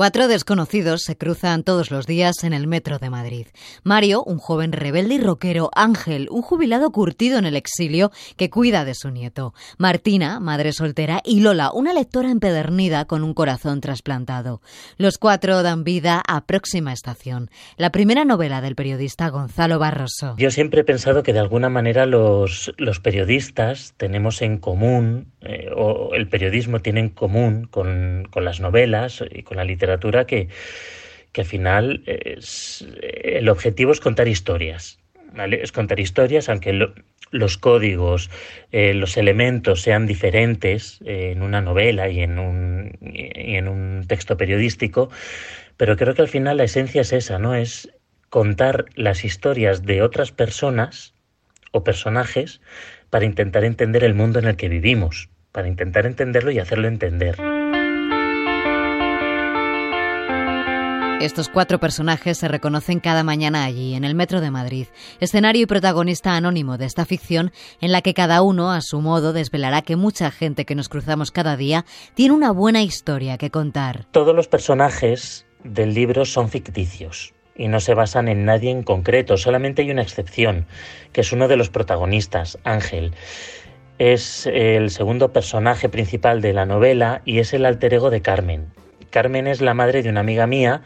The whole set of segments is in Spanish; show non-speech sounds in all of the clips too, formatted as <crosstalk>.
Cuatro desconocidos se cruzan todos los días en el metro de Madrid. Mario, un joven rebelde y rockero. Ángel, un jubilado curtido en el exilio que cuida de su nieto. Martina, madre soltera. Y Lola, una lectora empedernida con un corazón trasplantado. Los cuatro dan vida a Próxima Estación, la primera novela del periodista Gonzalo Barroso. Yo siempre he pensado que de alguna manera los, periodistas tenemos en común, eh, o el periodismo tiene en común con las novelas y con la literatura que, que al final es, el objetivo es contar historias. ¿vale? Es contar historias, aunque los códigos, eh, los elementos sean diferentes eh, en una novela y en, un, y en un texto periodístico, pero creo que al final la esencia es esa, ¿no? Es contar las historias de otras personas o personajes para intentar entender el mundo en el que vivimos, para intentar entenderlo y hacerlo entender. Estos cuatro personajes se reconocen cada mañana allí, en el Metro de Madrid, escenario y protagonista anónimo de esta ficción en la que cada uno, a su modo, desvelará que mucha gente que nos cruzamos cada día tiene una buena historia que contar. Todos los personajes del libro son ficticios y no se basan en nadie en concreto, solamente hay una excepción, que es uno de los protagonistas, Ángel. Es el segundo personaje principal de la novela y es el alter ego de Carmen, Carmen es la madre de una amiga mía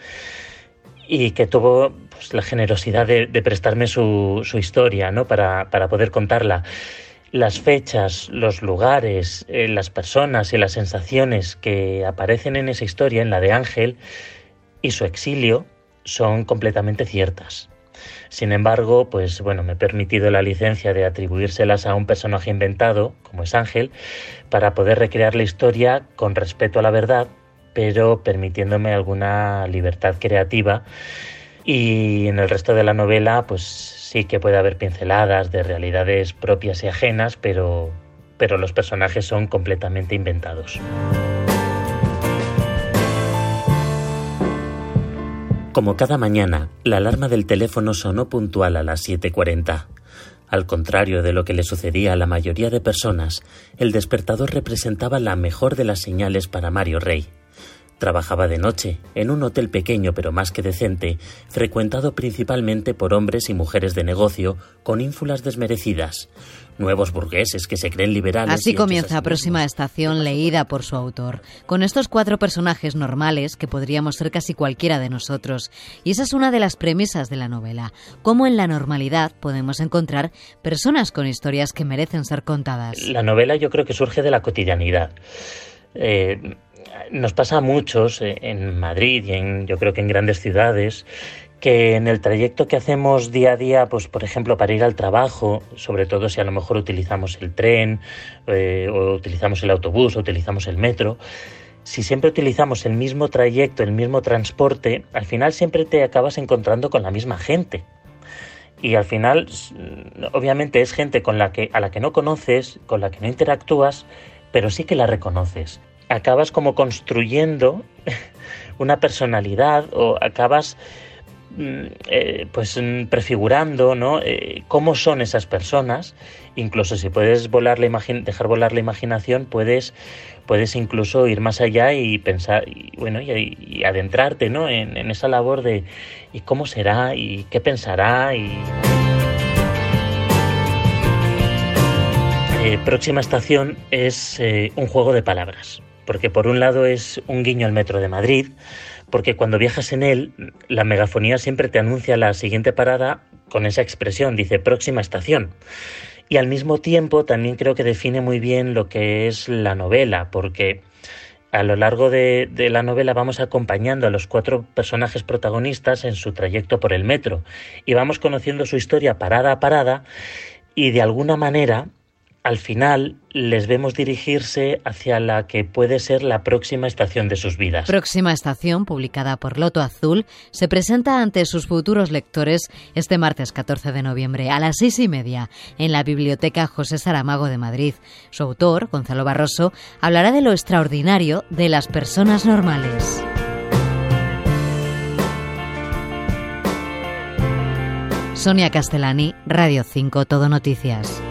y que tuvo pues, la generosidad de, prestarme su, historia ¿no? para, poder contarla. Las fechas, los lugares, eh, las personas y las sensaciones que aparecen en esa historia, en la de Ángel, y su exilio, son completamente ciertas. Sin embargo, pues bueno, me he permitido la licencia de atribuírselas a un personaje inventado, como es Ángel, para poder recrear la historia con respeto a la verdad pero permitiéndome alguna libertad creativa. Y en el resto de la novela, pues sí que puede haber pinceladas de realidades propias y ajenas, pero, pero los personajes son completamente inventados. Como cada mañana, la alarma del teléfono sonó puntual a las 7.40. Al contrario de lo que le sucedía a la mayoría de personas, el despertador representaba la mejor de las señales para Mario Rey. Trabajaba de noche, en un hotel pequeño pero más que decente, frecuentado principalmente por hombres y mujeres de negocio con ínfulas desmerecidas, nuevos burgueses que se creen liberales. Así comienza Próxima Estación leída por su autor, con estos cuatro personajes normales que podríamos ser casi cualquiera de nosotros. Y esa es una de las premisas de la novela, cómo en la normalidad podemos encontrar personas con historias que merecen ser contadas. La novela yo creo que surge de la cotidianidad. Eh, nos pasa a muchos eh, en Madrid y en, yo creo que en grandes ciudades que en el trayecto que hacemos día a día, pues por ejemplo para ir al trabajo, sobre todo si a lo mejor utilizamos el tren eh, o utilizamos el autobús o utilizamos el metro, si siempre utilizamos el mismo trayecto, el mismo transporte, al final siempre te acabas encontrando con la misma gente. Y al final, obviamente es gente con la que, a la que no conoces, con la que no interactúas, pero sí que la reconoces acabas como construyendo <laughs> una personalidad o acabas mm, eh, pues mm, prefigurando ¿no? Eh, cómo son esas personas incluso si puedes volar la dejar volar la imaginación puedes puedes incluso ir más allá y pensar y bueno y, adentrarte ¿no? en, esa labor de y cómo será y qué pensará y eh, próxima estación es un juego de palabras porque por un lado es un guiño al metro de Madrid, porque cuando viajas en él, la megafonía siempre te anuncia la siguiente parada con esa expresión, dice próxima estación. Y al mismo tiempo también creo que define muy bien lo que es la novela, porque a lo largo de, de, la novela vamos acompañando a los cuatro personajes protagonistas en su trayecto por el metro y vamos conociendo su historia parada a parada y de alguna manera al final les vemos dirigirse hacia la que puede ser la próxima estación de sus vidas. Próxima estación, publicada por Loto Azul, se presenta ante sus futuros lectores este martes 14 de noviembre a las seis y media en la Biblioteca José Saramago de Madrid. Su autor, Gonzalo Barroso, hablará de lo extraordinario de las personas normales. Sonia Castellani, Radio 5 Todo Noticias.